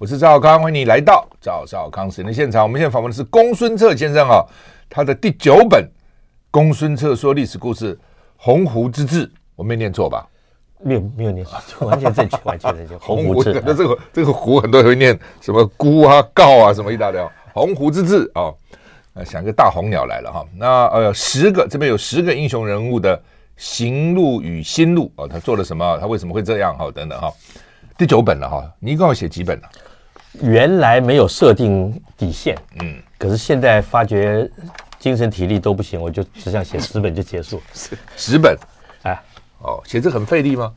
我是赵少康，欢迎你来到赵少康时间的现场。我们现在访问的是公孙策先生啊，他的第九本《公孙策说历史故事：鸿鹄之志》，我没念错吧？没有没有念错，完全正确，完全正确。鸿鹄志，那这个这个鵠很多人会念什么孤啊、告啊什么一大堆。鸿鹄之志啊，呃，想个大红鸟来了哈。那呃，十个这边有十个英雄人物的行路与心路啊，他做了什么？他为什么会这样？哈，等等哈。第九本了哈，你一共要写几本呢？原来没有设定底线，嗯，可是现在发觉精神体力都不行，我就只想写十本就结束。十 十本，哎，哦，写字很费力吗？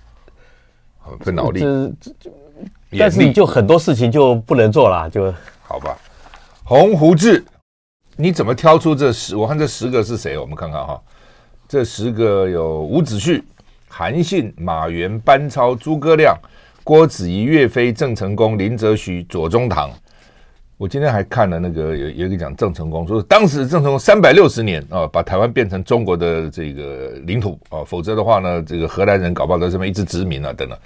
很费脑力。这这，但是你就很多事情就不能做了，就好吧。鸿鵠志，你怎么挑出这十？我看这十个是谁？我们看看哈，这十个有伍子胥、韩信、马原、班超、诸葛亮。郭子仪、岳飞、郑成功、林则徐、左宗棠，我今天还看了那个有有一个讲郑成功，说当时郑成功三百六十年啊，把台湾变成中国的这个领土啊，否则的话呢，这个荷兰人搞不好在这边一直殖民啊等等。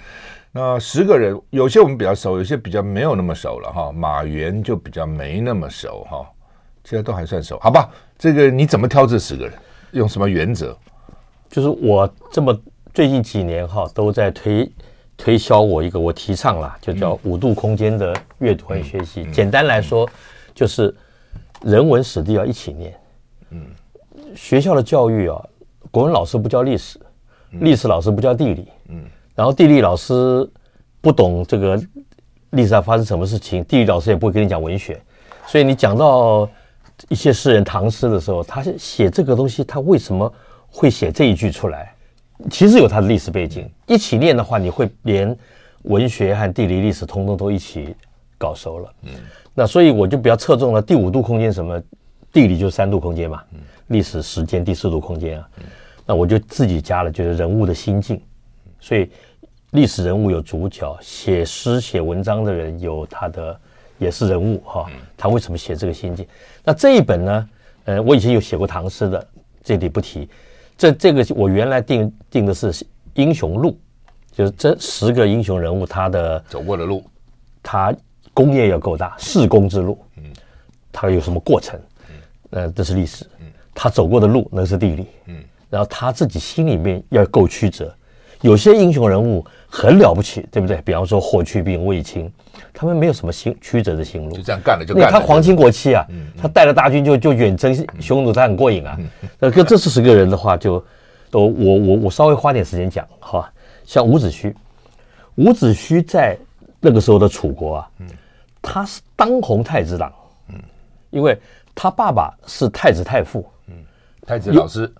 那十个人，有些我们比较熟，有些比较没有那么熟了哈。马援就比较没那么熟哈，其他都还算熟，好吧？这个你怎么挑这十个人？用什么原则？就是我这么最近几年哈都在推。推销我一个，我提倡了，就叫五度空间的阅读和学习。简单来说，就是人文史地要一起念。嗯，学校的教育啊，国文老师不教历史，历史老师不教地理。嗯，然后地理老师不懂这个历史上发生什么事情，地理老师也不会跟你讲文学。所以你讲到一些诗人唐诗的时候，他写这个东西，他为什么会写这一句出来？其实有它的历史背景，一起念的话，你会连文学和地理历史通通都一起搞熟了。嗯，那所以我就比较侧重了第五度空间，什么地理就是三度空间嘛，历史时间第四度空间啊。那我就自己加了，就是人物的心境。所以历史人物有主角，写诗写文章的人有他的也是人物哈。他为什么写这个心境？那这一本呢？呃，我以前有写过唐诗的，这里不提。这这个我原来定定的是英雄路，就是这十个英雄人物他的走过的路，他功业要够大，事功之路，嗯，他有什么过程，嗯，呃，这是历史，嗯，他走过的路那是地理，嗯，然后他自己心里面要够曲折。有些英雄人物很了不起，对不对？比方说霍去病、卫青，他们没有什么心曲折的心路，就这样干了就干了。他皇亲国戚啊，嗯、他带了大军就就远征匈奴，他很过瘾啊。那跟、嗯、这四十个人的话就，就都我我我稍微花点时间讲，好吧？像伍子胥，伍子胥在那个时候的楚国啊，嗯、他是当红太子党，嗯，因为他爸爸是太子太傅，嗯，太子老师。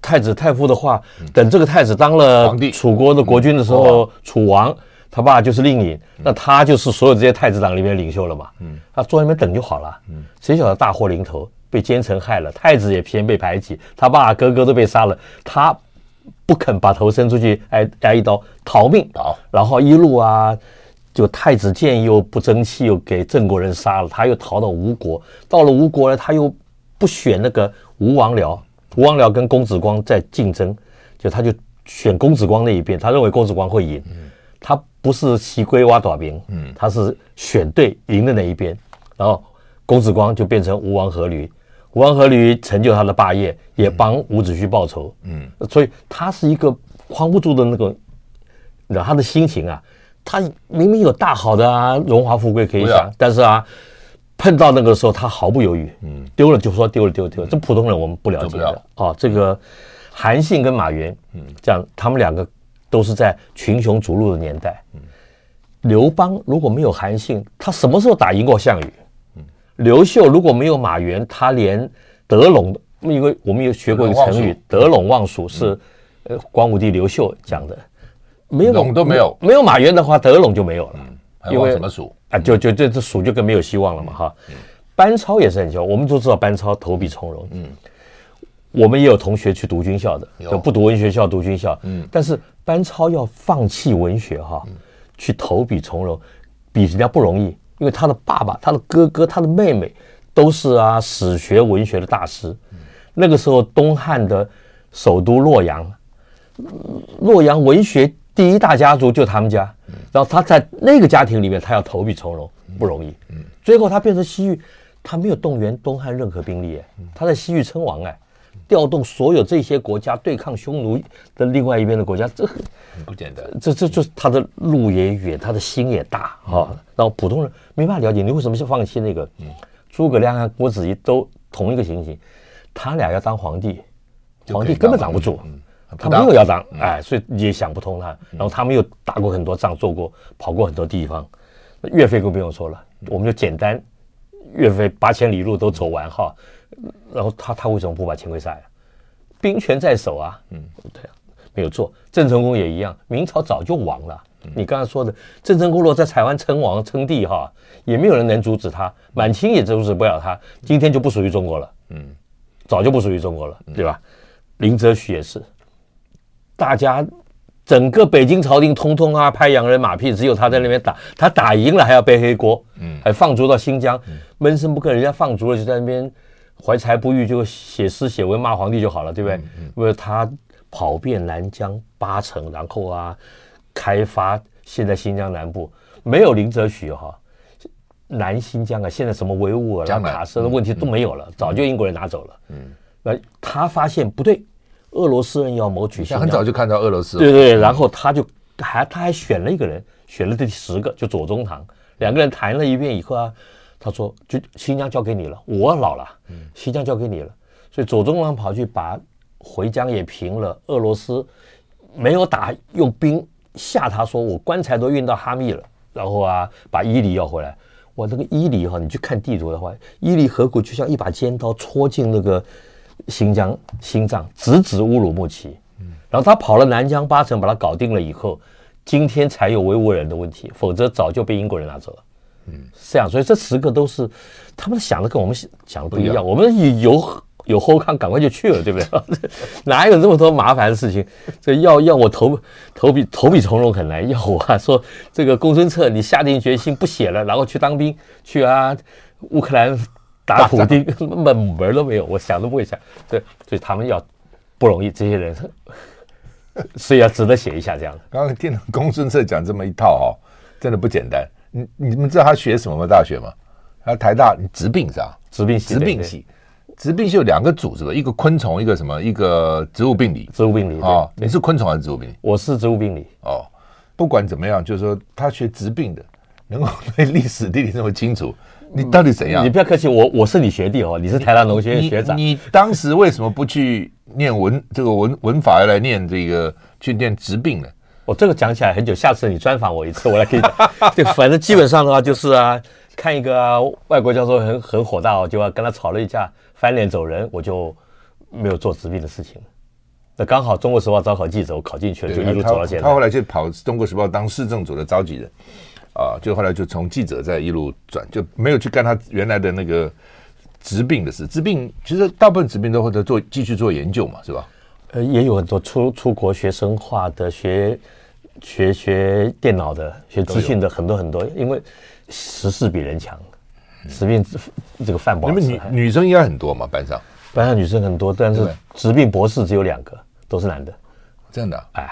太子太傅的话，等这个太子当了楚国的国君的时候，楚王他爸就是令尹，那他就是所有这些太子党里面领袖了嘛。嗯，他坐那边等就好了。嗯，谁晓得大祸临头，被奸臣害了，太子也偏被排挤，他爸哥哥都被杀了，他不肯把头伸出去挨挨一刀逃命。好，然后一路啊，就太子建又不争气，又给郑国人杀了，他又逃到吴国，到了吴国呢，他又不选那个吴王僚。吴王僚跟公子光在竞争，就他就选公子光那一边，他认为公子光会赢，他不是西归挖短兵，他是选对赢的那一边，然后公子光就变成吴王阖闾，吴王阖闾成就他的霸业，也帮伍子胥报仇，嗯，所以他是一个框不住的那个，你知道他的心情啊，他明明有大好的啊荣华富贵可以享，但是啊。碰到那个时候，他毫不犹豫，嗯，丢了就说丢了，丢了丢了。这普通人我们不了解的啊。这个韩信跟马援，嗯，这样他们两个都是在群雄逐鹿的年代。嗯，刘邦如果没有韩信，他什么时候打赢过项羽？嗯，刘秀如果没有马援，他连得陇，因为我们有学过一个成语，得陇望蜀是呃光武帝刘秀讲的，没有陇都没有，没有马援的话，得陇就没有了。因为什么数啊？就就这这数就更没有希望了嘛哈。班超也是很希望，我们都知道班超投笔从戎。嗯，我们也有同学去读军校的，就不读文学校读军校。嗯，但是班超要放弃文学哈，去投笔从戎，比人家不容易，因为他的爸爸、他的哥哥、他的妹妹都是啊史学文学的大师。那个时候东汉的首都洛阳，洛阳文学第一大家族就他们家，然后他在那个家庭里面，他要投笔从戎不容易。嗯最后他变成西域。他没有动员东汉任何兵力，他在西域称王哎，调动所有这些国家对抗匈奴的另外一边的国家，这不简单。这这就是他的路也远，他的心也大啊。然后普通人没办法了解你为什么是放弃那个。诸葛亮啊郭子仪都同一个情形，他俩要当皇帝，皇帝根本挡不住，他没有要当哎，所以也想不通他。然后他们又打过很多仗，做过跑过很多地方，岳飞更不用说了，我们就简单。岳飞八千里路都走完哈，然后他他为什么不把秦桧杀了？兵权在手啊，嗯，对啊，没有做。郑成功也一样，明朝早就亡了。你刚才说的，郑成功若在台湾称王称帝哈，也没有人能阻止他，满清也阻止不了他，今天就不属于中国了，嗯，早就不属于中国了，对吧？林则徐也是，大家。整个北京朝廷通通啊拍洋人马屁，只有他在那边打，他打赢了还要背黑锅，嗯，还放逐到新疆，闷声不吭，人家放逐了就在那边怀才不遇，就写诗写文骂皇帝就好了，对不对？因为他跑遍南疆八城，然后啊开发现在新疆南部，没有林则徐哈，南新疆啊现在什么维吾尔、喀什的问题都没有了，早就英国人拿走了，嗯，那他发现不对。俄罗斯人要谋取，他很早就看到俄罗斯。对对，然后他就还他还选了一个人，选了第十个，就左宗棠。两个人谈了一遍以后啊，他说就新疆交给你了，我老了，新疆交给你了。所以左宗棠跑去把回疆也平了，俄罗斯没有打，用兵吓他说我棺材都运到哈密了，然后啊把伊犁要回来。我那个伊犁哈，你去看地图的话，伊犁河谷就像一把尖刀戳进那个。新疆心脏直指乌鲁木齐，然后他跑了南疆八成，把他搞定了以后，今天才有维吾尔人的问题，否则早就被英国人拿走了。嗯，是这样，所以这十个都是他们想的跟我们想的不一样。我们有有后康，赶快就去了，对不对？哪有这么多麻烦的事情？这要要我投投笔投笔从戎很难，要我啊说这个公孙策，你下定决心不写了，然后去当兵去啊乌克兰。打普丁 门门都没有，我想都不会想。对，所以他们要不容易，这些人，所以要值得写一下这样。刚刚听了公孙策讲这么一套哦，真的不简单。你你们知道他学什么吗？大学吗？他台大植病是吧？植病系，植病系，植病系有两个组是吧？一个昆虫，一个什么？一个植物病理。植物病理哦，你是昆虫还是植物病理？我是植物病理。哦，不管怎么样，就是说他学植病的，能够 对历史地理这么清楚。你到底怎样？你不要客气，我我是你学弟哦，你是台大农学院学长。你，你当时为什么不去念文这个文文法，要来念这个去念植病呢？我这个讲起来很久，下次你专访我一次，我来给你讲。对，反正基本上的话就是啊，看一个、啊、外国教授很很火大，哦就要跟他吵了一架，翻脸走人，我就没有做植病的事情。那刚好《中国时报》招考记者，我考进去了，就一路走到现在。他后来就跑《中国时报》当市政组的召集人。啊，就后来就从记者再一路转，就没有去干他原来的那个治病的事。治病其实大部分治病都会在做继续做研究嘛，是吧？呃，也有很多出出国学生化的、学学学电脑的、学资讯的很多很多，因为时势比人强，植病这个饭饱。因为女女生应该很多嘛，班上班上女生很多，但是植病博士只有两个，都是男的。这样的？哎，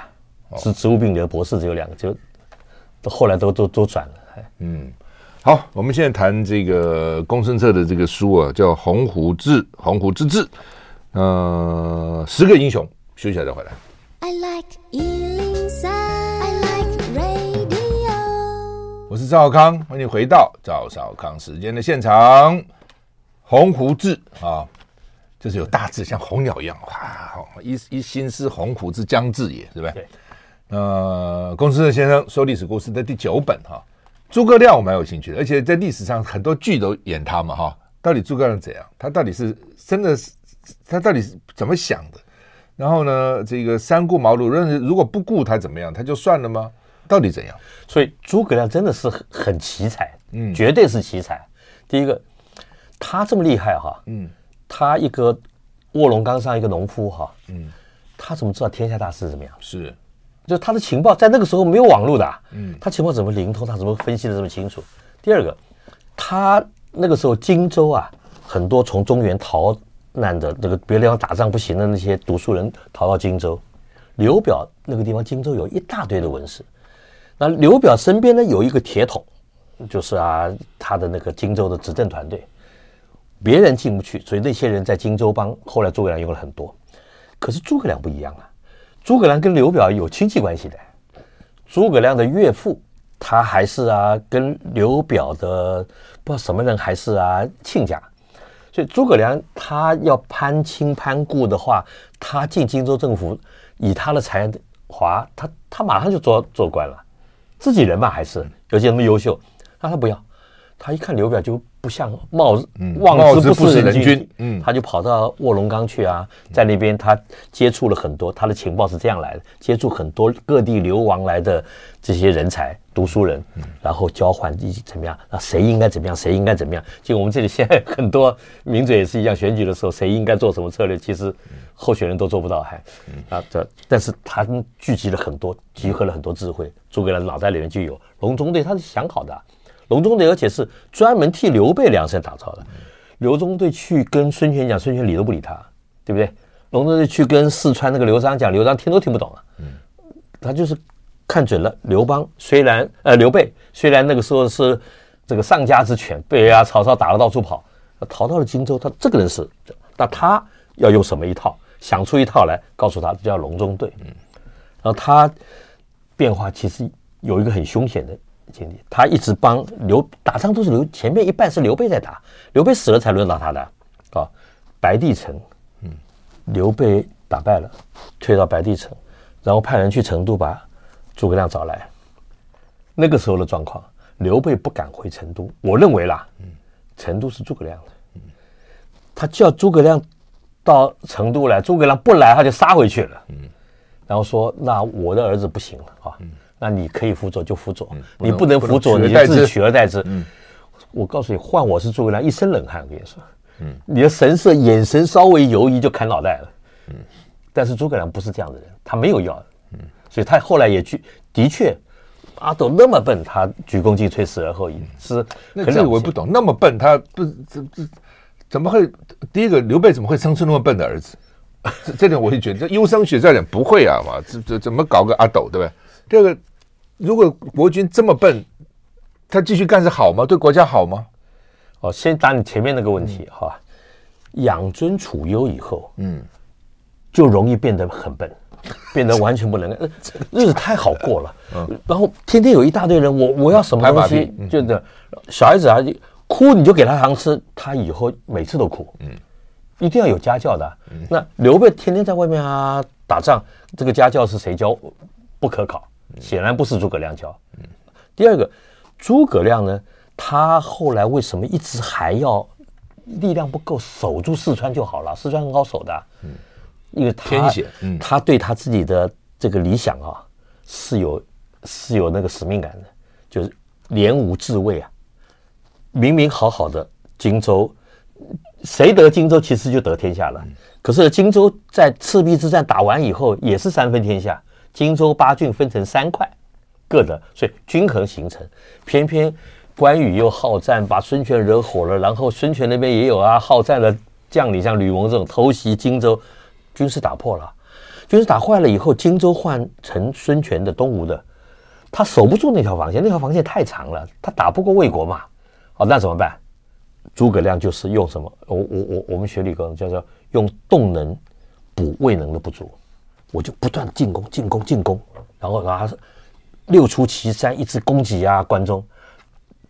是植物病理的博士只有两个，就。后来都都都转了，嗯，好，我们现在谈这个公孙策的这个书啊，叫《鸿鹄志》，《鸿鹄之志》，呃，十个英雄，休息一下再回来。I like 103, I like radio。我是赵少康，欢迎回到赵少康时间的现场，《鸿鹄志》啊，就是有大志，像鸿鸟一样，哇，一一心思鸿鹄之将至也，是不是？对。呃，公孙策先生说历史故事的第九本哈，诸葛亮我蛮有兴趣的，而且在历史上很多剧都演他嘛哈，到底诸葛亮怎样？他到底是真的是他到底是怎么想的？然后呢，这个三顾茅庐，认为如果不顾他怎么样，他就算了吗？到底怎样？所以诸葛亮真的是很很奇才，嗯，绝对是奇才。第一个，他这么厉害哈，嗯，他一个卧龙岗上一个农夫哈，嗯，他怎么知道天下大事怎么样？是，就他的情报在那个时候没有网络的，嗯，他情报怎么灵通？他怎么分析的这么清楚？第二个，他那个时候荆州啊，很多从中原逃难的那个别的地方打仗不行的那些读书人逃到荆州，刘表那个地方荆州有一大堆的文士。那刘表身边呢，有一个铁桶，就是啊他的那个荆州的执政团队，别人进不去，所以那些人在荆州帮。后来诸葛亮用了很多，可是诸葛亮不一样啊，诸葛亮跟刘表有亲戚关系的，诸葛亮的岳父，他还是啊跟刘表的不知道什么人还是啊亲家，所以诸葛亮他要攀亲攀故的话，他进荆州政府，以他的才华，他他马上就做做官了。自己人嘛，还是有些那么优秀，那他不要，他一看刘表就不像貌望之不是人君，嗯，他就跑到卧龙岗去啊，在那边他接触了很多，他的情报是这样来的，接触很多各地流亡来的这些人才读书人，然后交换一起怎么样，那谁应该怎么样，谁应该怎么样，就我们这里现在很多名嘴也是一样，选举的时候谁应该做什么策略，其实。候选人都做不到，还啊这，但是他们聚集了很多，集合了很多智慧。诸葛亮脑袋里面就有。隆中对，他是想好的，隆中对，而且是专门替刘备量身打造的。隆中对去跟孙权讲，孙权理都不理他，对不对？隆中对去跟四川那个刘璋讲，刘璋听都听不懂啊。他就是看准了刘邦，虽然呃刘备虽然那个时候是这个丧家之犬，被啊曹操打得到处跑，逃到了荆州。他这个人是，那他要用什么一套？想出一套来，告诉他这叫隆中对。然后他变化其实有一个很凶险的经历，他一直帮刘打仗都是刘前面一半是刘备在打，刘备死了才轮到他的啊。白帝城，嗯，刘备打败了，退到白帝城，然后派人去成都把诸葛亮找来。那个时候的状况，刘备不敢回成都，我认为啦，嗯，成都是诸葛亮的，他叫诸葛亮。到成都来，诸葛亮不来，他就杀回去了。嗯，然后说：“那我的儿子不行了啊，嗯、那你可以辅佐就辅佐，嗯、你不能辅佐你就自己取而代之。”嗯，我告诉你，换我是诸葛亮，一身冷汗。我跟你说，嗯，你的神色眼神稍微犹疑就砍脑袋了。嗯，但是诸葛亮不是这样的人，他没有要，嗯，所以他后来也去，的确，阿斗那么笨，他鞠躬尽瘁，死而后已，是。那这个我也不懂，那么笨，他不这这。怎么会？第一个，刘备怎么会生出那么笨的儿子？这这点我也觉得，这优生学在点不会啊嘛？这这怎么搞个阿斗，对不对？第二个，如果国君这么笨，他继续干是好吗？对国家好吗？哦，先答你前面那个问题哈。养尊处优以后，嗯，就容易变得很笨，变得完全不能，日子太好过了。嗯，然后天天有一大堆人，我我要什么东西，就这小孩子啊。哭你就给他糖吃，他以后每次都哭。嗯，一定要有家教的。嗯，那刘备天天在外面啊打仗，这个家教是谁教？不可考，显然不是诸葛亮教。嗯，第二个，诸葛亮呢，他后来为什么一直还要力量不够，守住四川就好了？四川很好守的。嗯，因为他，嗯，他对他自己的这个理想啊是有是有那个使命感的，就是联吴自卫啊。明明好好的荆州，谁得荆州其实就得天下了。可是荆州在赤壁之战打完以后，也是三分天下。荆州八郡分成三块，各得，所以均衡形成。偏偏关羽又好战，把孙权惹火了。然后孙权那边也有啊好战的将领，像吕蒙这种偷袭荆州，军事打破了，军事打坏了以后，荆州换成孙权的东吴的，他守不住那条防线，那条防线太长了，他打不过魏国嘛。好，那怎么办？诸葛亮就是用什么？我我我我们学理工叫做用动能补未能的不足，我就不断进攻进攻进攻，然后啊六出祁山，一直攻击啊关中，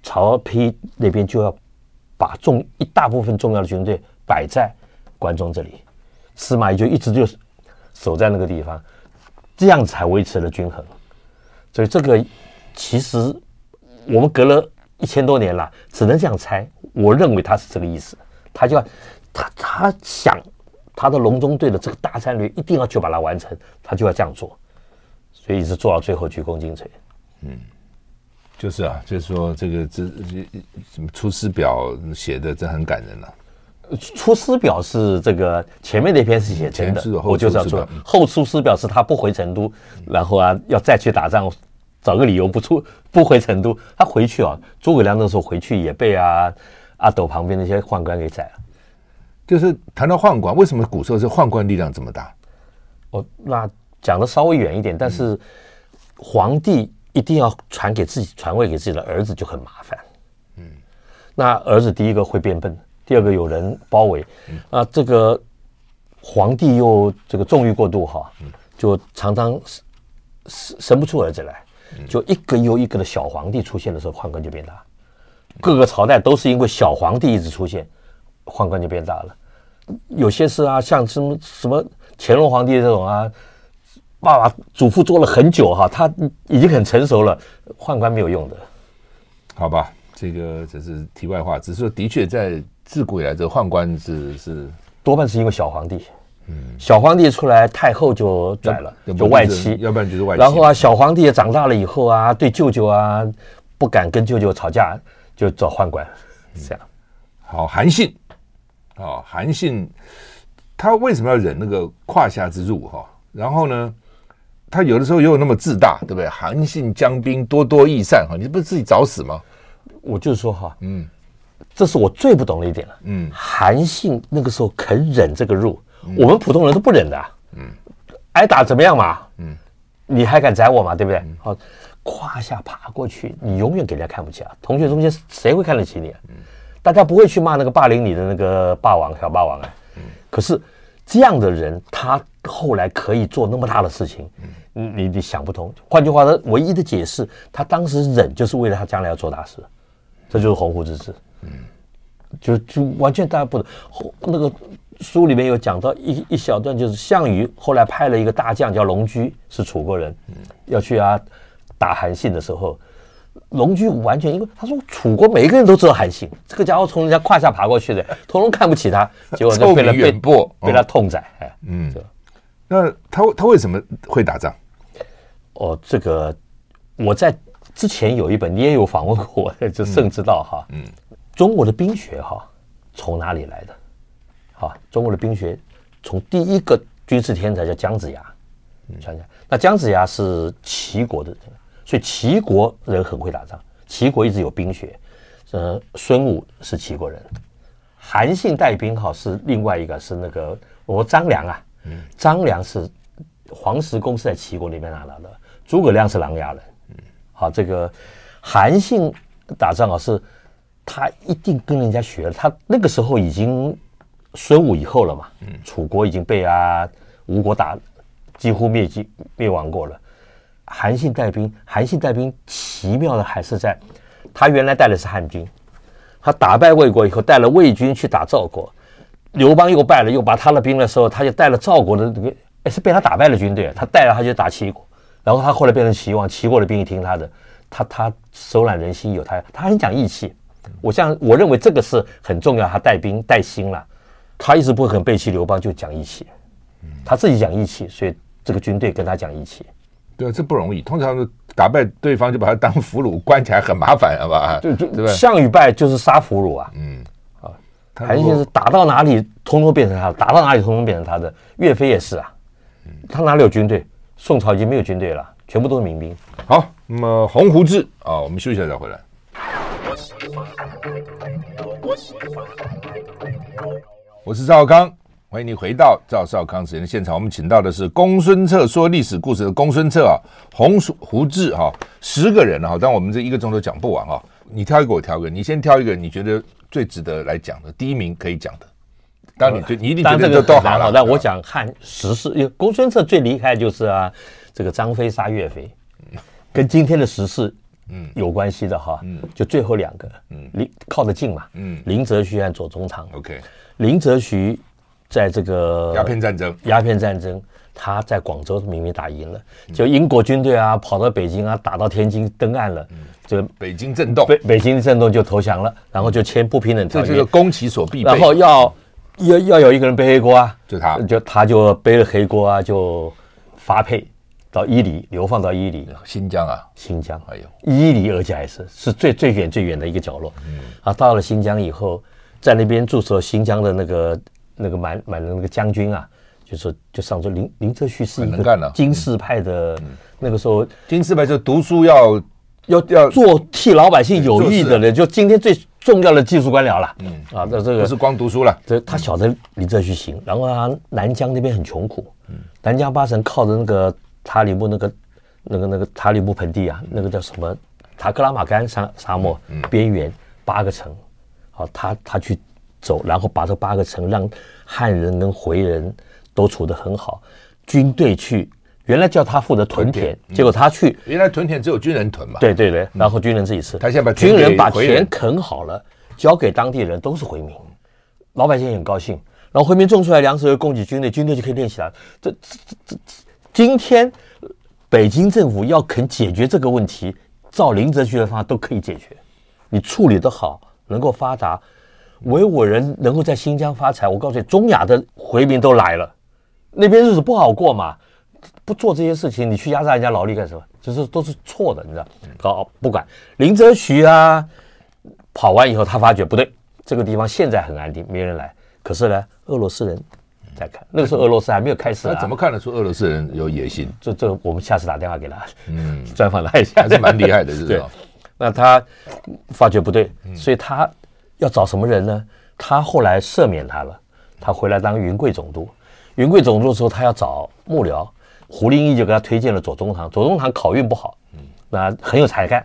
曹丕那边就要把重一大部分重要的军队摆在关中这里，司马懿就一直就守在那个地方，这样才维持了均衡。所以这个其实我们隔了。一千多年了，只能这样猜。我认为他是这个意思，他就要他他想他的隆中对的这个大战略一定要去把它完成，他就要这样做，所以一直做到最后鞠躬尽瘁。嗯，就是啊，就是说这个这什么《出师表》写的，这很感人了、啊。《出师表》是这个前面那篇是写真的，我就是要说后《出师表》是他不回成都，然后啊要再去打仗，找个理由不出不回成都。他回去啊，诸葛亮那时候回去也被啊阿斗旁边那些宦官给宰了。就是谈到宦官，为什么古时候是宦官力量这么大？哦，那讲的稍微远一点，但是皇帝一定要传给自己传位给自己的儿子就很麻烦。嗯，那儿子第一个会变笨。第二个有人包围，啊，这个皇帝又这个纵欲过度哈，就常常生生不出儿子来，就一个又一个的小皇帝出现的时候，宦官就变大。各个朝代都是因为小皇帝一直出现，宦官就变大了。有些事啊，像什么什么乾隆皇帝这种啊，爸爸祖父做了很久哈，他已经很成熟了，宦官没有用的。好吧，这个只是题外话，只是说的确在。自古以来，这个宦官是是多半是因为小皇帝，嗯，小皇帝出来，太后就拽了，就外戚，要不然就是外戚。然后啊，小皇帝也长大了以后啊，对舅舅啊不敢跟舅舅吵架，就找宦官，这样。好，韩信，啊，韩信，他为什么要忍那个胯下之辱哈？然后呢，他有的时候也有那么自大，对不对？韩信将兵多多益善哈，你不是自己找死吗？我就是说哈，嗯。这是我最不懂的一点了。嗯，韩信那个时候肯忍这个辱，嗯、我们普通人都不忍的。嗯，挨打怎么样嘛？嗯，你还敢宰我嘛？对不对？好、嗯，胯下爬过去，你永远给人家看不起啊！同学中间谁会看得起你？嗯，大家不会去骂那个霸凌你的那个霸王小霸王啊。嗯，可是这样的人，他后来可以做那么大的事情，嗯，你你想不通。换句话说，唯一的解释，他当时忍就是为了他将来要做大事，这就是鸿鹄之志。嗯，就就完全大家不懂。后那个书里面有讲到一一小段，就是项羽后来派了一个大将叫龙驹，是楚国人，要去啊打韩信的时候，龙驹完全因为他说楚国每一个人都知道韩信，这个家伙从人家胯下爬过去的，屠龙看不起他，结果就被他被被他痛宰。哎，嗯，那他他为什么会打仗？哦，这个我在之前有一本你也有访问过我，就胜之道哈，嗯。中国的兵学哈，从哪里来的？好，中国的兵学从第一个军事天才叫姜子牙传下来。那姜子牙是齐国的人，所以齐国人很会打仗。齐国一直有兵学。呃，孙武是齐国人，韩信带兵哈是另外一个是那个我张良啊，张良是黄石公是在齐国那边拿来的，诸葛亮是琅琊人。好，这个韩信打仗啊是。他一定跟人家学了，他那个时候已经孙武以后了嘛，楚国已经被啊吴国打几乎灭迹灭亡过了。韩信带兵，韩信带兵奇妙的还是在，他原来带的是汉军，他打败魏国以后带了魏军去打赵国，刘邦又败了，又把他的兵的时候，他就带了赵国的这个，哎是被他打败的军队，他带了他就打齐国，然后他后来变成齐王，齐国的兵一听他的，他他收揽人心有他，他很讲义气。我像我认为这个是很重要，他带兵带心了，他一直不肯背弃刘邦，就讲义气，他自己讲义气，所以这个军队跟他讲义气。对啊，这不容易。通常打败对方就把他当俘虏关起来，很麻烦，好吧？对对对。项羽败就是杀俘虏啊。嗯。啊，韩信是打到哪里，通通变成他的；打到哪里，通通变成他的。岳飞也是啊。他哪里有军队？宋朝已经没有军队了，全部都是民兵。好，那么《鸿鹄志》啊，我们休息一下再回来。我是赵少康，欢迎你回到赵少康时间的现场。我们请到的是公孙策说历史故事的公孙策啊，《鸿鵠志》哈，十个人哈，但我们这一个钟头讲不完啊。你挑一个，我挑一个，你先挑一个，你觉得最值得来讲的，第一名可以讲的。当然，你你一定觉得这个都好了。那我讲看时事，因为公孙策最厉害就是啊，这个张飞杀岳飞，跟今天的时事。嗯，有关系的哈，嗯，就最后两个，嗯，离靠得近嘛，嗯，林则徐和左宗棠，OK，林则徐在这个鸦片战争，鸦片战争，他在广州明明打赢了，就英国军队啊跑到北京啊，打到天津登岸了，就北京震动，北北京震动就投降了，然后就签不平等条约，这就是攻其所必备，然后要要要有一个人背黑锅啊，就他，就他就背了黑锅啊，就发配。到伊犁，流放到伊犁，新疆啊，新疆，哎呦，伊犁，而且还是是最最远最远的一个角落。嗯，啊，到了新疆以后，在那边驻守新疆的那个那个满满的那个将军啊，就说就上说林林则徐是一个经世派的，那个时候经世派就读书要要要做替老百姓有益的人，就今天最重要的技术官僚了。嗯，啊，那这个不是光读书了，这他晓得林则徐行，然后他，南疆那边很穷苦，南疆八省靠着那个。塔里木那个、那个、那个塔里木盆地啊，那个叫什么？塔克拉玛干沙沙漠边缘八个城，好，他他去走，然后把这八个城让汉人跟回人都处得很好。军队去，原来叫他负责屯田，结果他去，原来屯田只有军人屯嘛。对对对，然后军人自己吃。他现在把军人把田垦好了，交给当地人，都是回民，老百姓也很高兴。然后回民种出来粮食，又供给军队，军队就可以练起来。这这这这。今天北京政府要肯解决这个问题，照林则徐的方法都可以解决。你处理得好，能够发达，维吾尔人能够在新疆发财。我告诉你，中亚的回民都来了，那边日子不好过嘛。不做这些事情，你去压榨人家劳力干什么？就是都是错的，你知道？好，不管林则徐啊，跑完以后，他发觉不对，这个地方现在很安定，没人来。可是呢，俄罗斯人。在看那个时候，俄罗斯还没有开始。那怎么看得出俄罗斯人有野心？这这，我们下次打电话给他，嗯，专访他一下，还是蛮厉害的，是吧？对。那他发觉不对，所以他要找什么人呢？他后来赦免他了，他回来当云贵总督。云贵总督的时候，他要找幕僚，胡林翼就给他推荐了左宗棠。左宗棠考运不好，那很有才干，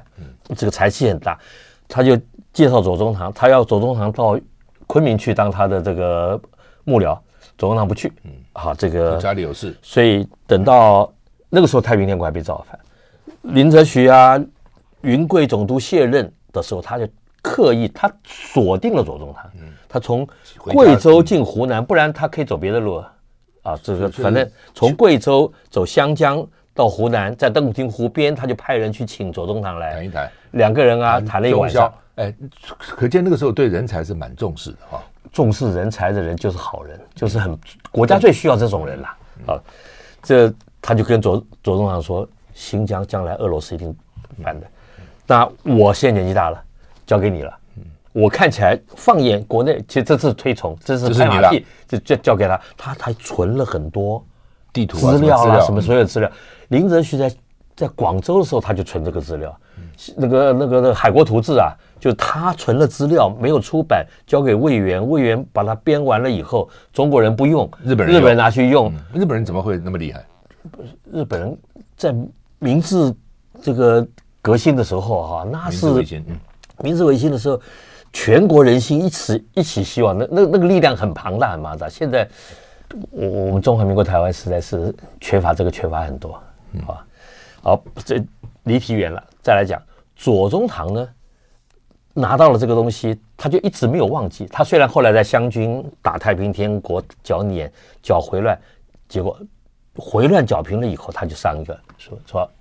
这个才气很大，他就介绍左宗棠，他要左宗棠到昆明去当他的这个幕僚。左宗棠不去，嗯，好，这个家里有事，所以等到那个时候，太平天国还被造反。林则徐啊，云贵总督卸任的时候，他就刻意他锁定了左宗棠，嗯，他从贵州进湖南，不然他可以走别的路啊，啊，这个反正从贵州走湘江到湖南，在洞庭湖边，他就派人去请左宗棠来谈一谈，两个人啊谈了一晚上，哎，可见那个时候对人才是蛮重视的哈。重视人才的人就是好人，就是很国家最需要这种人啦。啊，这他就跟左左宗棠说，新疆将来俄罗斯一定办的。那我现在年纪大了，交给你了。嗯我看起来放眼国内，其实这次推崇，这是拍马屁，就交交给他。他还存了很多地图资料啊，什么所有资料。林则徐在在广州的时候，他就存这个资料。那个那个那个《海国图志》啊。就他存了资料没有出版，交给魏源，魏源把它编完了以后，中国人不用，日本人日本人拿去用，嗯，日本人怎么会那么厉害？日本人在明治这个革新的时候哈，那是明治维新，的时候，全国人心一起一起希望，那那那个力量很庞大很庞大。现在我我们中华民国台湾实在是缺乏这个缺乏很多，啊，好，这离题远了，再来讲左宗棠呢？拿到了这个东西，他就一直没有忘记。他虽然后来在湘军打太平天国剿捻剿回乱，结果回乱剿平了以后，他就上一个说说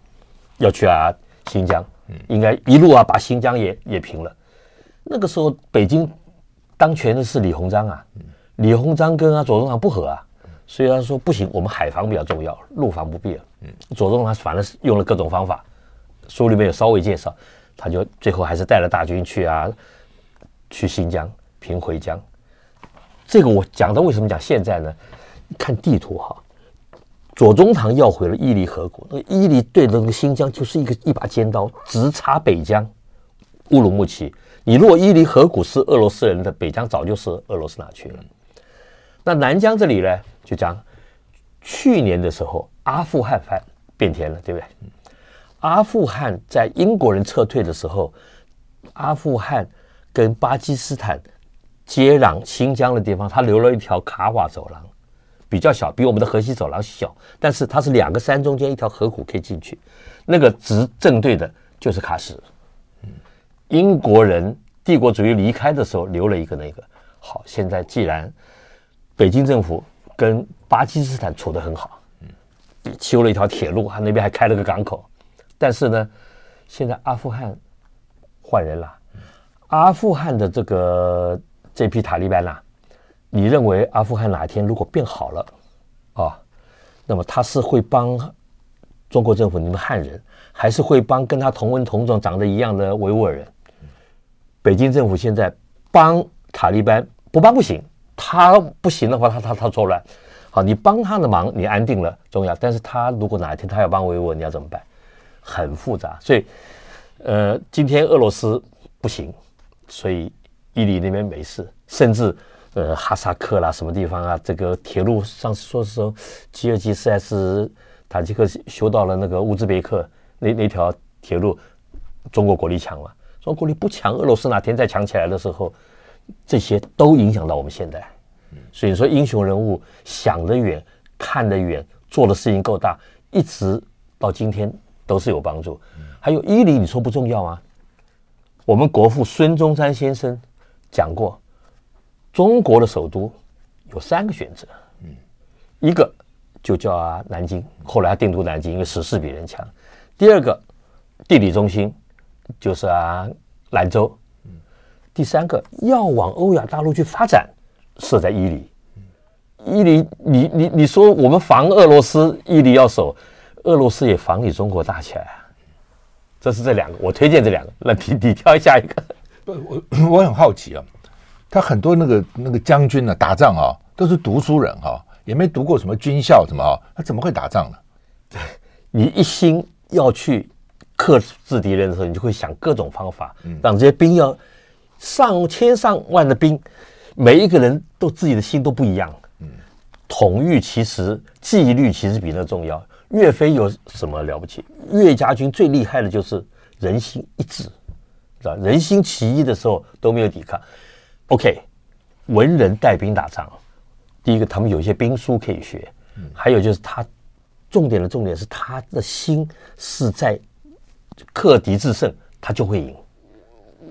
要去啊新疆，应该一路啊把新疆也也平了。那个时候北京当权的是李鸿章啊，李鸿章跟啊左宗棠不和啊，所以他说不行，我们海防比较重要，陆防不必了。左宗棠反正是用了各种方法，书里面有稍微介绍。他就最后还是带了大军去啊，去新疆平回疆。这个我讲的为什么讲现在呢？看地图哈，左宗棠要回了伊犁河谷，那个伊犁对着那个新疆就是一个一把尖刀，直插北疆乌鲁木齐。你如果伊犁河谷是俄罗斯人的，北疆早就是俄罗斯拿去了。那南疆这里呢，就讲去年的时候，阿富汗反变天了，对不对？阿富汗在英国人撤退的时候，阿富汗跟巴基斯坦接壤新疆的地方，他留了一条卡瓦走廊，比较小，比我们的河西走廊小，但是它是两个山中间一条河谷可以进去。那个直正对的就是喀什。英国人帝国主义离开的时候留了一个那个。好，现在既然北京政府跟巴基斯坦处得很好，修了一条铁路，他那边还开了个港口。但是呢，现在阿富汗换人了，阿富汗的这个这批塔利班呐、你认为阿富汗哪一天如果变好了啊，那么他是会帮中国政府，你们汉人还是会帮跟他同文同种、长得一样的维吾尔人。北京政府现在帮塔利班不帮不行，他不行的话，他他他作乱。好，你帮他的忙，你安定了重要。但是他如果哪一天他要帮维吾尔，你要怎么办？很复杂。所以，呃，今天俄罗斯不行，所以伊犁那边没事，甚至。呃，哈萨克啦，什么地方啊？这个铁路上说是说，吉尔吉斯还是塔吉克修到了那个乌兹别克那那条铁路，中国国力强了。中国国力不强，俄罗斯哪天再强起来的时候，这些都影响到我们现在。所以说，英雄人物想得远，看得远，做的事情够大，一直到今天都是有帮助。还有伊犁，你说不重要吗？我们国父孙中山先生讲过。中国的首都有三个选择，嗯，一个就叫啊南京，后来定都南京，因为时势比人强。第二个地理中心就是啊兰州，嗯，第三个要往欧亚大陆去发展，设在伊犁。伊犁，你你你说我们防俄罗斯，伊犁要守，俄罗斯也防你中国大起来啊。这是这两个，我推荐这两个，那你你挑下一个。不，我 我很好奇啊。他很多那个那个将军呢，打仗啊，都是读书人哈，也没读过什么军校什么啊，他怎么会打仗呢？对，你一心要去克制敌人的时候，你就会想各种方法，让这些兵要上千上万的兵，每一个人都自己的心都不一样。嗯，统御其实纪律其实比那重要。岳飞有什么了不起？岳家军最厉害的就是人心一致，知道人心齐一的时候都没有抵抗。OK，文人带兵打仗，第一个他们有一些兵书可以学，还有就是他重点的重点是他的心是在克敌制胜，他就会赢。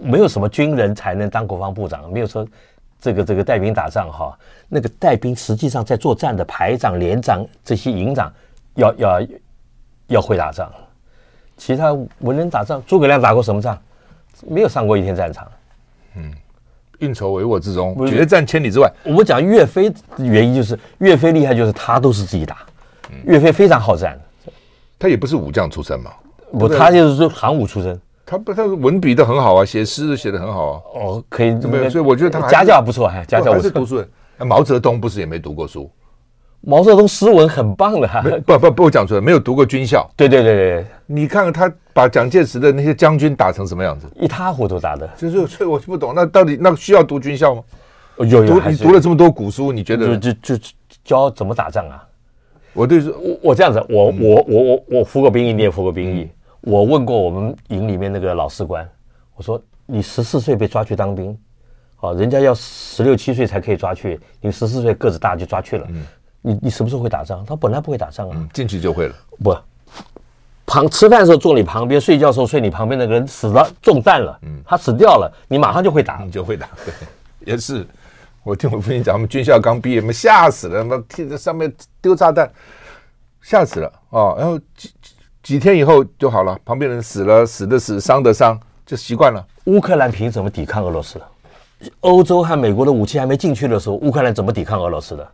没有什么军人才能当国防部长，没有说这个这个带兵打仗哈，那个带兵实际上在作战的排长、连长这些营长要要要会打仗。其他文人打仗，诸葛亮打过什么仗？没有上过一天战场。嗯。运筹帷幄之中，决战千里之外。我们讲岳飞的原因就是岳飞厉害，就是他都是自己打。岳飞非常好战，他也不是武将出身嘛，不，他就是说行武出身。他不，他文笔的很好啊，写诗写的很好啊。哦，可以，没有，所以我觉得他家教不错，还家教不错。是读书人。那毛泽东不是也没读过书？毛泽东诗文很棒的，不不不，我讲出来，没有读过军校。对对对对，你看看他把蒋介石的那些将军打成什么样子，一塌糊涂打的。就是，所以我不懂，那到底那需要读军校吗？有有，你读了这么多古书，你觉得就就就教怎么打仗啊？我对是，我我这样子，我我我我我服过兵役，你也服过兵役。我问过我们营里面那个老士官，我说你十四岁被抓去当兵，哦，人家要十六七岁才可以抓去，你十四岁个子大就抓去了。你你什么时候会打仗？他本来不会打仗啊，嗯，进去就会了。不，旁吃饭的时候坐你旁边，睡觉的时候睡你旁边那个人死了，中弹了，嗯，他死掉了，你马上就会打，你就会打。对，也是，我听我父亲讲，我们军校刚毕业，们吓死了，嘛替在上面丢炸弹，吓死了啊、哦！然后几几天以后就好了，旁边人死了，死的死，伤的伤，就习惯了。乌克兰凭什么抵抗俄罗斯？欧洲和美国的武器还没进去的时候，乌克兰怎么抵抗俄罗斯的？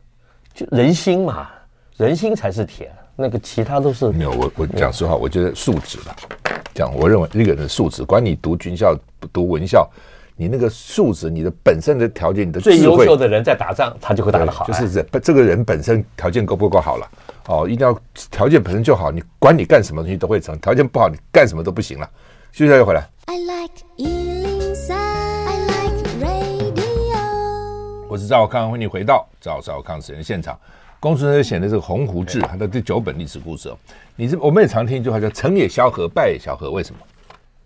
就人心嘛，人心才是铁，那个其他都是没有。我我讲实话，我觉得素质吧，讲我认为一个人的素质，管你读军校不读文校，你那个素质，你的本身的条件，你的最优秀的人在打仗，他就会打得好。就是人，这个人本身条件够不够好了？哦，一定要条件本身就好，你管你干什么东西都会成。条件不好，你干什么都不行了。休息一下就回来。I like 我是赵康，欢迎你回到赵少康时人现场。公孙显的这个《鸿鹄志》，它的第九本历史故事哦。你这我们也常听一句话叫“成也萧何，败也萧何”，为什么？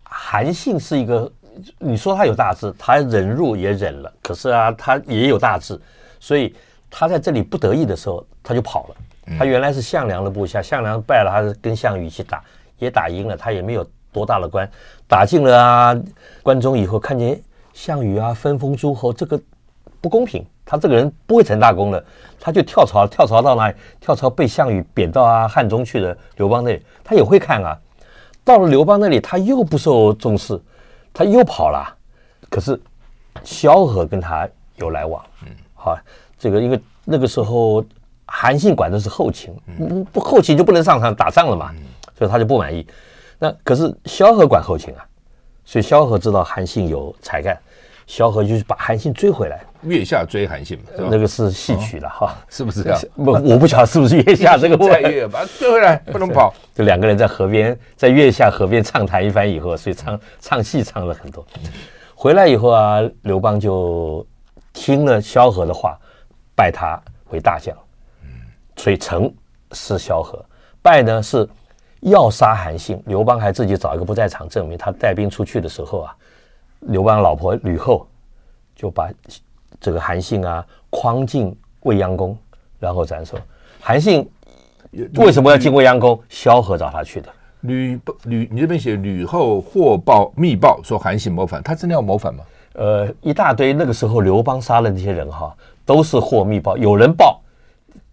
韩信是一个，你说他有大志，他忍辱也忍了，可是啊，他也有大志，所以他在这里不得意的时候，他就跑了。他原来是项梁的部下，项梁败了，他是跟项羽一起打，也打赢了，他也没有多大的官，打进了啊关中以后，看见项羽啊分封诸侯，这个。不公平，他这个人不会成大功的，他就跳槽，跳槽到哪里？跳槽被项羽贬到啊汉中去的，刘邦那里，他也会看啊。到了刘邦那里，他又不受重视，他又跑了。可是萧何跟他有来往，嗯，好，这个因为那个时候韩信管的是后勤，不后勤就不能上场打仗了嘛，所以他就不满意。那可是萧何管后勤啊，所以萧何知道韩信有才干，萧何就是把韩信追回来。月下追韩信嘛，那个是戏曲了哈，是不是这样？不，我不晓得是不是月下这个在月把他追回来，不能跑。就两个人在河边，在月下河边畅谈一番以后，所以唱唱戏唱了很多。回来以后啊，刘邦就听了萧何的话，拜他为大将。嗯所以成是萧何，败呢是要杀韩信。刘邦还自己找一个不在场证明。他带兵出去的时候啊，刘邦老婆吕后就把。这个韩信啊，匡进未央宫，然后斩首。韩信为什么要进未央宫？萧何找他去的。吕吕，你这边写吕后获报密报说韩信谋反，他真的要谋反吗？呃，一大堆。那个时候刘邦杀了那些人哈，都是获密报，有人报，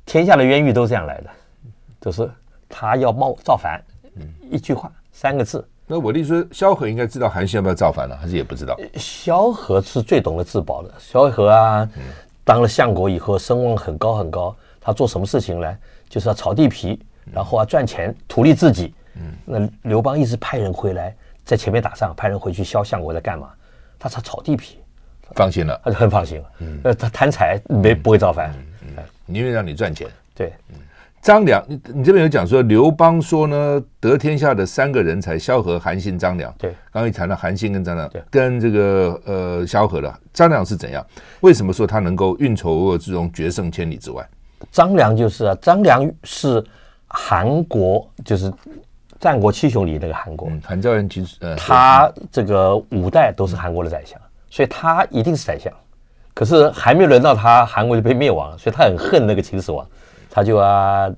天下的冤狱都这样来的，就是他要冒造反。一句话，三个字。那我的意思说，萧何应该知道韩信要不要造反了，还是也不知道？萧何是最懂得自保的。萧何啊，当了相国以后，声望很高很高。他做什么事情呢？就是要炒地皮，然后啊赚钱，图利自己。嗯，那刘邦一直派人回来，在前面打仗，派人回去萧相国在干嘛？他炒炒地皮，放心了，他就很放心了。嗯，呃，他贪财没不会造反。嗯嗯，宁愿让你赚钱。对。张良，你你这边有讲说刘邦说呢，得天下的三个人才，萧何、韩信、张良。对，刚刚一谈到韩信跟张良，对，跟这个呃萧何了。张良是怎样？为什么说他能够运筹帷幄之中，决胜千里之外？张良就是啊，张良是韩国，就是战国七雄里那个韩国。韩赵燕秦，呃，他这个五代都是韩国的宰相，所以他一定是宰相。可是还没有轮到他，韩国就被灭亡了，所以他很恨那个秦始皇。他就啊，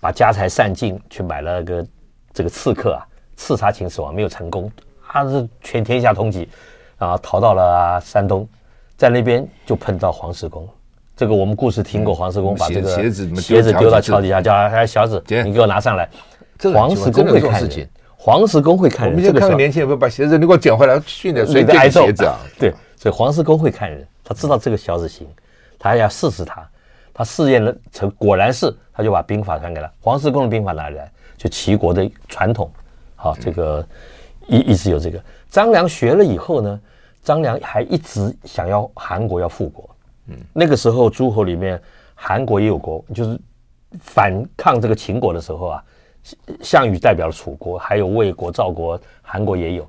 把家财散尽去买了个这个刺客啊，刺杀秦始皇没有成功，他是全天下通缉，啊，逃到了山东，在那边就碰到黄石公。这个我们故事听过，黄石公把这个鞋子鞋子丢到桥底下，叫哎小子，你给我拿上来。黄石公会看人，黄石公会看人。我们就看个年轻人不把鞋子你给我捡回来，训点谁挨揍？对，所以黄石公会看人，他知道这个小子行，他还要试试他。他试验了成，果然是，他就把兵法传给了黄石公的兵法哪里来？就齐国的传统，好，这个一一直有这个。张良学了以后呢，张良还一直想要韩国要复国。嗯，那个时候诸侯里面，韩国也有国，就是反抗这个秦国的时候啊，项羽代表了楚国，还有魏国、赵国，韩国也有。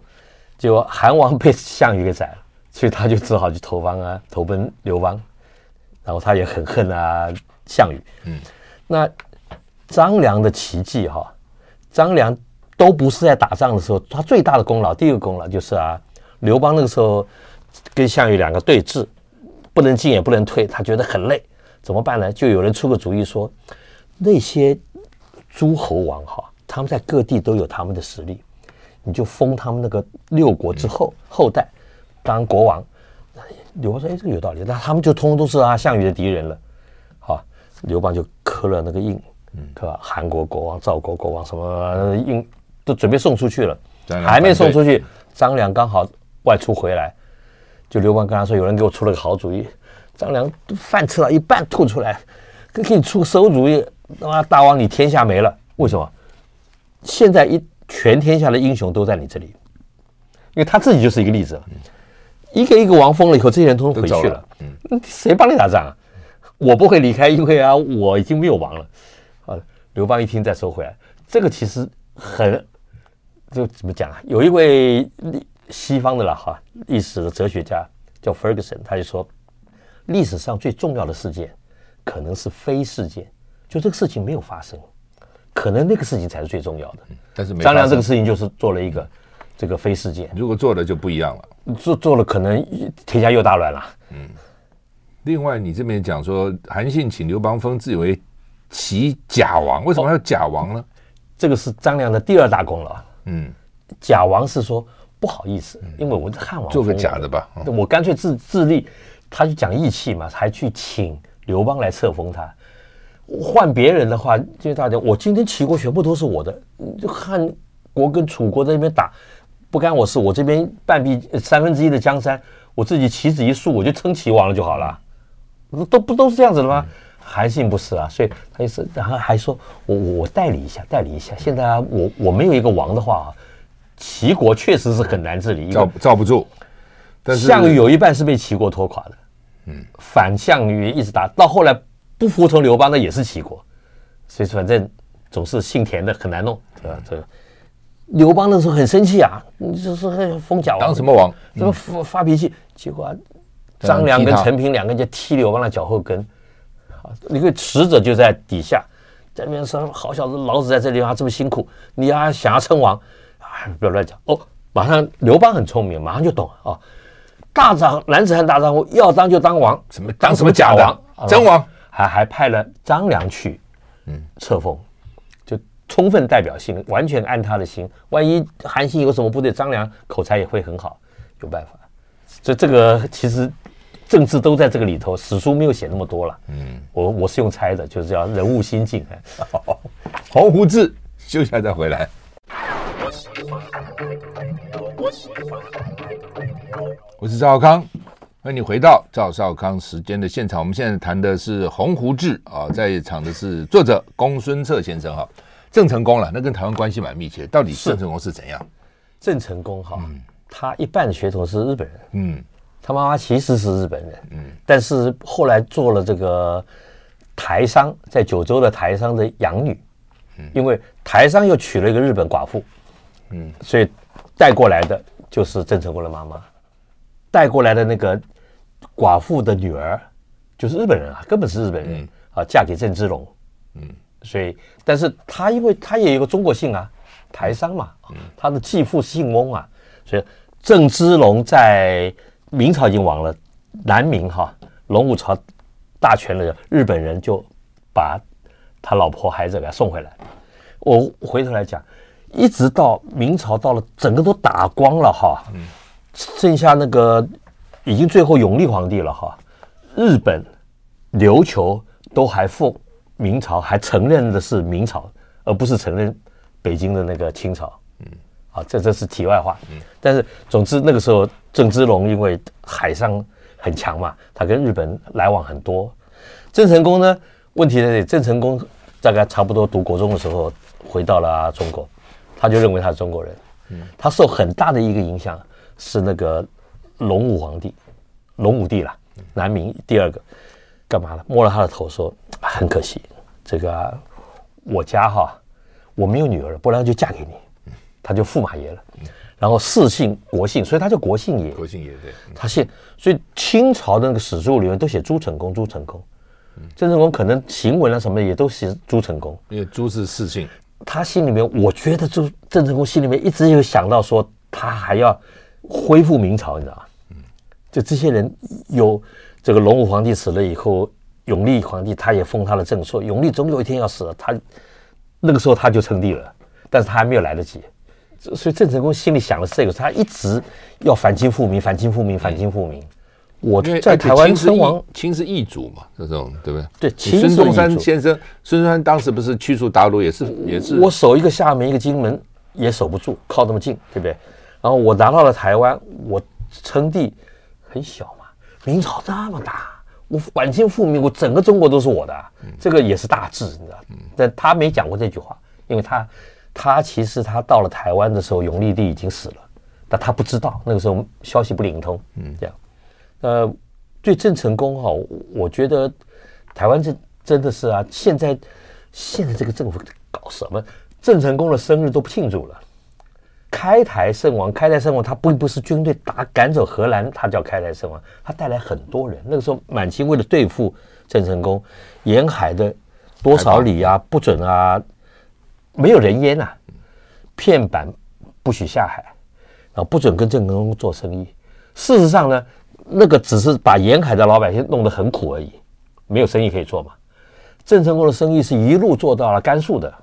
结果韩王被项羽给宰了，所以他就只好去投帮啊，投奔刘邦。然后他也很恨啊，项羽。嗯，那张良的奇迹哈，张良都不是在打仗的时候，他最大的功劳，第一个功劳就是啊，刘邦那个时候跟项羽两个对峙，不能进也不能退，他觉得很累，怎么办呢？就有人出个主意说，那些诸侯王哈，他们在各地都有他们的实力，你就封他们那个六国之后后代当国王。刘邦说：“哎，这个有道理。那他们就通通都是啊项羽的敌人了。好，刘邦就刻了那个印，是吧？韩国国王、赵国国王什么印都准备送出去了，还没送出去，张良刚好外出回来，就刘邦跟他说：‘有人给我出了个好主意。’张良饭吃到一半吐出来，给给你出个馊主意，他妈大王你天下没了。为什么？现在一全天下的英雄都在你这里，因为他自己就是一个例子。”一个一个王封了以后，这些人通通回去了。嗯，谁帮你打仗啊？我不会离开，因为啊，我已经没有王了。啊，刘邦一听再收回来，这个其实很，就怎么讲啊？有一位西方的了哈，历史的哲学家叫 Ferguson，他就说，历史上最重要的事件可能是非事件，就这个事情没有发生，可能那个事情才是最重要的。但是张良这个事情就是做了一个这个非事件，如果做了就不一样了。做做了，可能天下又大乱了。嗯，另外你这边讲说，韩信请刘邦封自己为齐假王，为什么要假王呢？这个是张良的第二大功劳。嗯，假王是说不好意思，因为我是汉王，做个假的吧。我干脆自自立，他就讲义气嘛，还去请刘邦来册封他。换别人的话，就大家我今天齐国全部都是我的，就汉国跟楚国在那边打。不干我事，我这边半壁三分之一的江山，我自己棋子一竖，我就称齐王了就好了，都不都是这样子的吗？韩信不是啊，所以他就是，然后还说我我代理一下，代理一下。现在啊，我我没有一个王的话啊，齐国确实是很难治理，罩罩不住。但是项羽有一半是被齐国拖垮的，嗯，反项羽一直打到后来不服从刘邦的也是齐国，所以反正总是姓田的很难弄，对吧？这个刘邦那时候很生气啊，就是封假王，当什么王？怎么发发脾气？结果张良跟陈平两个人就踢刘邦的脚后跟。啊那个使者就在底下，在那边说：“好小子，老子在这地方，这么辛苦，你要想要称王，啊，不要乱讲哦。”马上刘邦很聪明，马上就懂了啊。大丈男子汉大丈夫，要当就当王，什么当什么假王，真王，还还派了张良去，嗯，册封，就充分代表性，完全按他的心。万一韩信有什么不对，张良口才也会很好，有办法。所以这个其实。政治都在这个里头，史书没有写那么多了。嗯，我我是用猜的，就是叫人物心境。鸿鵠志，休息下再回来。我是赵少康，欢迎你回到赵少康时间的现场。我们现在谈的是《鸿鵠志》啊，在场的是作者公孙策先生哈。郑成功了，那跟台湾关系蛮密切。到底郑成功是怎样？郑成功哈，嗯、他一半的血统是日本人。嗯。他妈妈其实是日本人，嗯，但是后来做了这个台商，在九州的台商的养女，嗯，因为台商又娶了一个日本寡妇，嗯，所以带过来的就是郑成功的妈妈，带过来的那个寡妇的女儿就是日本人啊，根本是日本人啊，嫁给郑芝龙，嗯，所以但是他因为他也有个中国姓啊，台商嘛，嗯，他的继父姓翁啊，所以郑芝龙在。明朝已经亡了，南明哈隆武朝大权的，日本人就把他老婆孩子给他送回来。我回头来讲，一直到明朝到了，整个都打光了哈，剩下那个已经最后永历皇帝了哈，日本琉球都还奉明朝，还承认的是明朝，而不是承认北京的那个清朝。嗯，啊，这这是题外话。嗯，但是总之那个时候。郑芝龙因为海上很强嘛，他跟日本来往很多。郑成功呢，问题在这里，郑成功大概差不多读国中的时候回到了中国，他就认为他是中国人。嗯，他受很大的一个影响是那个隆武皇帝，隆武帝啦，南明第二个，干嘛了？摸了他的头说，很可惜，这个、啊、我家哈我没有女儿，不然就嫁给你，他就驸马爷了。然后世姓国姓，所以他叫国姓爷。国姓爷对，他姓，所以清朝的那个史书里面都写朱成功，朱成功。郑成功可能行文啊什么的也都写朱成功，因为朱是世姓。他心里面，我觉得朱郑成功心里面一直有想到说，他还要恢复明朝，你知道吗？嗯，就这些人有这个隆武皇帝死了以后，永历皇帝他也封他的正朔，永历总有一天要死了，他那个时候他就称帝了，但是他还没有来得及。所以郑成功心里想的是这个，他一直要反清复明，反清复明，反清复明。我在台湾称王，清是异族嘛，这种对不对？对，孙中山先生，孙中山当时不是驱除鞑虏，也是也是。我守一个厦门，一个金门也守不住，靠那么近，对不对？然后我拿到了台湾，我称帝很小嘛，明朝这么大，我反清复明，我整个中国都是我的，这个也是大志，你知道？但他没讲过这句话，因为他。他其实他到了台湾的时候，永历帝已经死了，但他不知道那个时候消息不灵通，嗯，这样。呃，对郑成功哈，我觉得台湾这真的是啊，现在现在这个政府搞什么？郑成功的生日都不庆祝了。开台圣王，开台圣王，他并不是军队打赶走荷兰，他叫开台圣王，他带来很多人。那个时候满清为了对付郑成功，沿海的多少里啊，不准啊。没有人烟呐、啊，片板不许下海，然后不准跟郑成功做生意。事实上呢，那个只是把沿海的老百姓弄得很苦而已，没有生意可以做嘛。郑成功的生意是一路做到了甘肃的，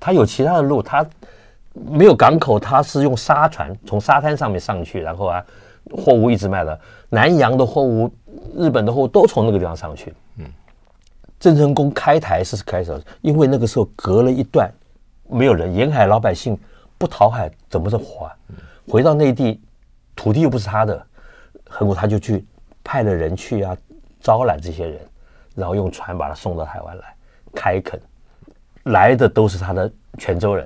他有其他的路，他没有港口，他是用沙船从沙滩上面上去，然后啊，货物一直卖的。南洋的货物、日本的货物都从那个地方上去。嗯，郑成功开台是开始，因为那个时候隔了一段。没有人，沿海老百姓不讨海怎么着活啊？回到内地，土地又不是他的，何故他就去派了人去啊，招揽这些人，然后用船把他送到台湾来开垦，来的都是他的泉州人，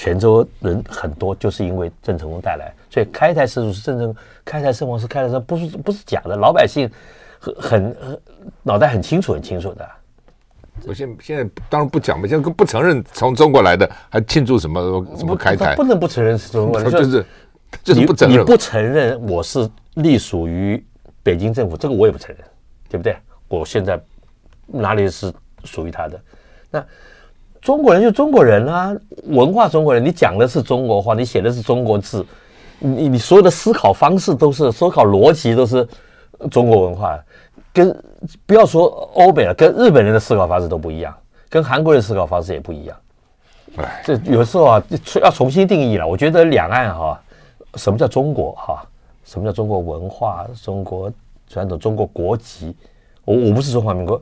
泉州人很多，就是因为郑成功带来，所以开台始祖是郑成功，开台圣王是开台圣，不是不是假的，老百姓很很脑袋很清楚很清楚的。我现现在当然不讲嘛，现在不承认从中国来的，还庆祝什么什么开台？不能不承认是中国人，就是就是不承认。你不承认我是隶属于北京政府，这个我也不承认，对不对？我现在哪里是属于他的？那中国人就中国人啊，文化中国人，你讲的是中国话，你写的是中国字，你你所有的思考方式都是思考逻辑都是中国文化。跟不要说欧美了，跟日本人的思考方式都不一样，跟韩国人思考方式也不一样。哎，这有时候啊，要重新定义了。我觉得两岸哈，什么叫中国哈？什么叫中国文化？中国传统？中国国籍？我我不是中华民国，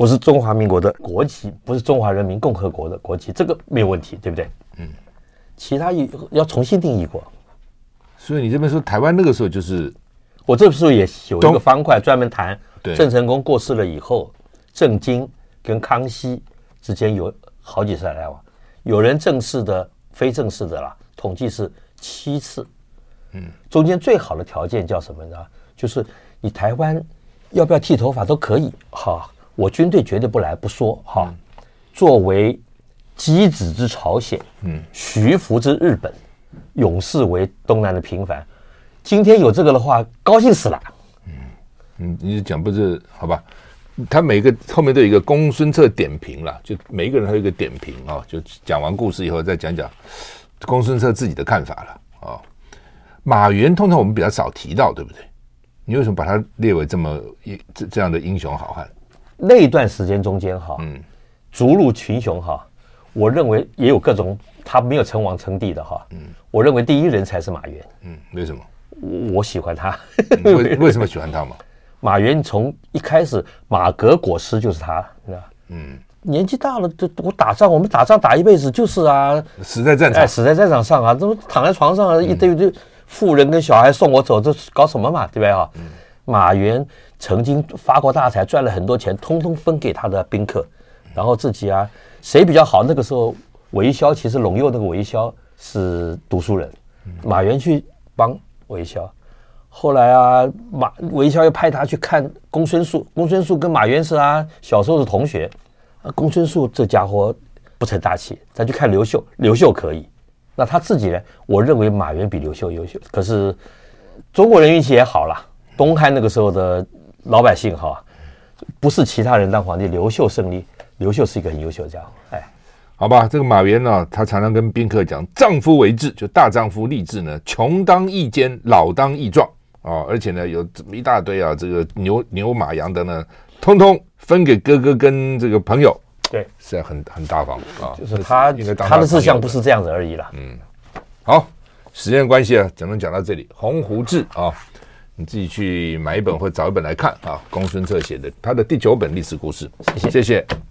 我是中华民国的国旗，不是中华人民共和国的国旗，这个没有问题，对不对？嗯。其他要重新定义过。所以你这边说台湾那个时候就是，我这时候也有一个方块专门谈。郑成功过世了以后，郑经跟康熙之间有好几次来往，有人正式的、非正式的啦，统计是七次。嗯，中间最好的条件叫什么呢？就是你台湾要不要剃头发都可以，哈，我军队绝对不来不说，哈。作为箕子之朝鲜，嗯，徐福之日本，勇士为东南的平凡。今天有这个的话，高兴死了。嗯，你你讲不是好吧？他每个后面都有一个公孙策点评了，就每一个人他有一个点评啊、哦，就讲完故事以后再讲讲公孙策自己的看法了啊、哦。马援通常我们比较少提到，对不对？你为什么把他列为这么一这这样的英雄好汉？那一段时间中间哈，嗯，逐鹿群雄哈，我认为也有各种他没有称王称帝的哈，嗯，我认为第一人才是马云，嗯，为什么？我我喜欢他，为为什么喜欢他嘛？马云从一开始，马革裹尸就是他，你知道？嗯，年纪大了，都我打仗，我们打仗打一辈子就是啊，死在战场，哎，死在战场上啊，都躺在床上，一堆堆妇人跟小孩送我走，这搞什么嘛，对不对啊？嗯、马援曾经发过大财，赚了很多钱，通通分给他的宾客，然后自己啊，谁比较好？那个时候，韦骁其实陇右那个韦骁是读书人，马援去帮韦骁。后来啊，马韦骁又派他去看公孙述，公孙述跟马援是啊小时候是同学，啊，公孙述这家伙不成大器，再去看刘秀，刘秀可以，那他自己呢？我认为马援比刘秀优秀，可是中国人运气也好了，东汉那个时候的老百姓哈，不是其他人当皇帝，刘秀胜利，刘秀是一个很优秀的家伙，哎，好吧，这个马原呢，他常常跟宾客讲，丈夫为志，就大丈夫立志呢，穷当益坚，老当益壮。哦，而且呢，有这么一大堆啊，这个牛牛马羊的呢，通通分给哥哥跟这个朋友，对，实在很很大方啊。就是他，他，他的志向不是这样子而已啦。嗯，好，时间关系啊，只能讲到这里。《鸿鹄志》啊，你自己去买一本或找一本来看啊。公孙策写的他的第九本历史故事，谢谢。谢谢。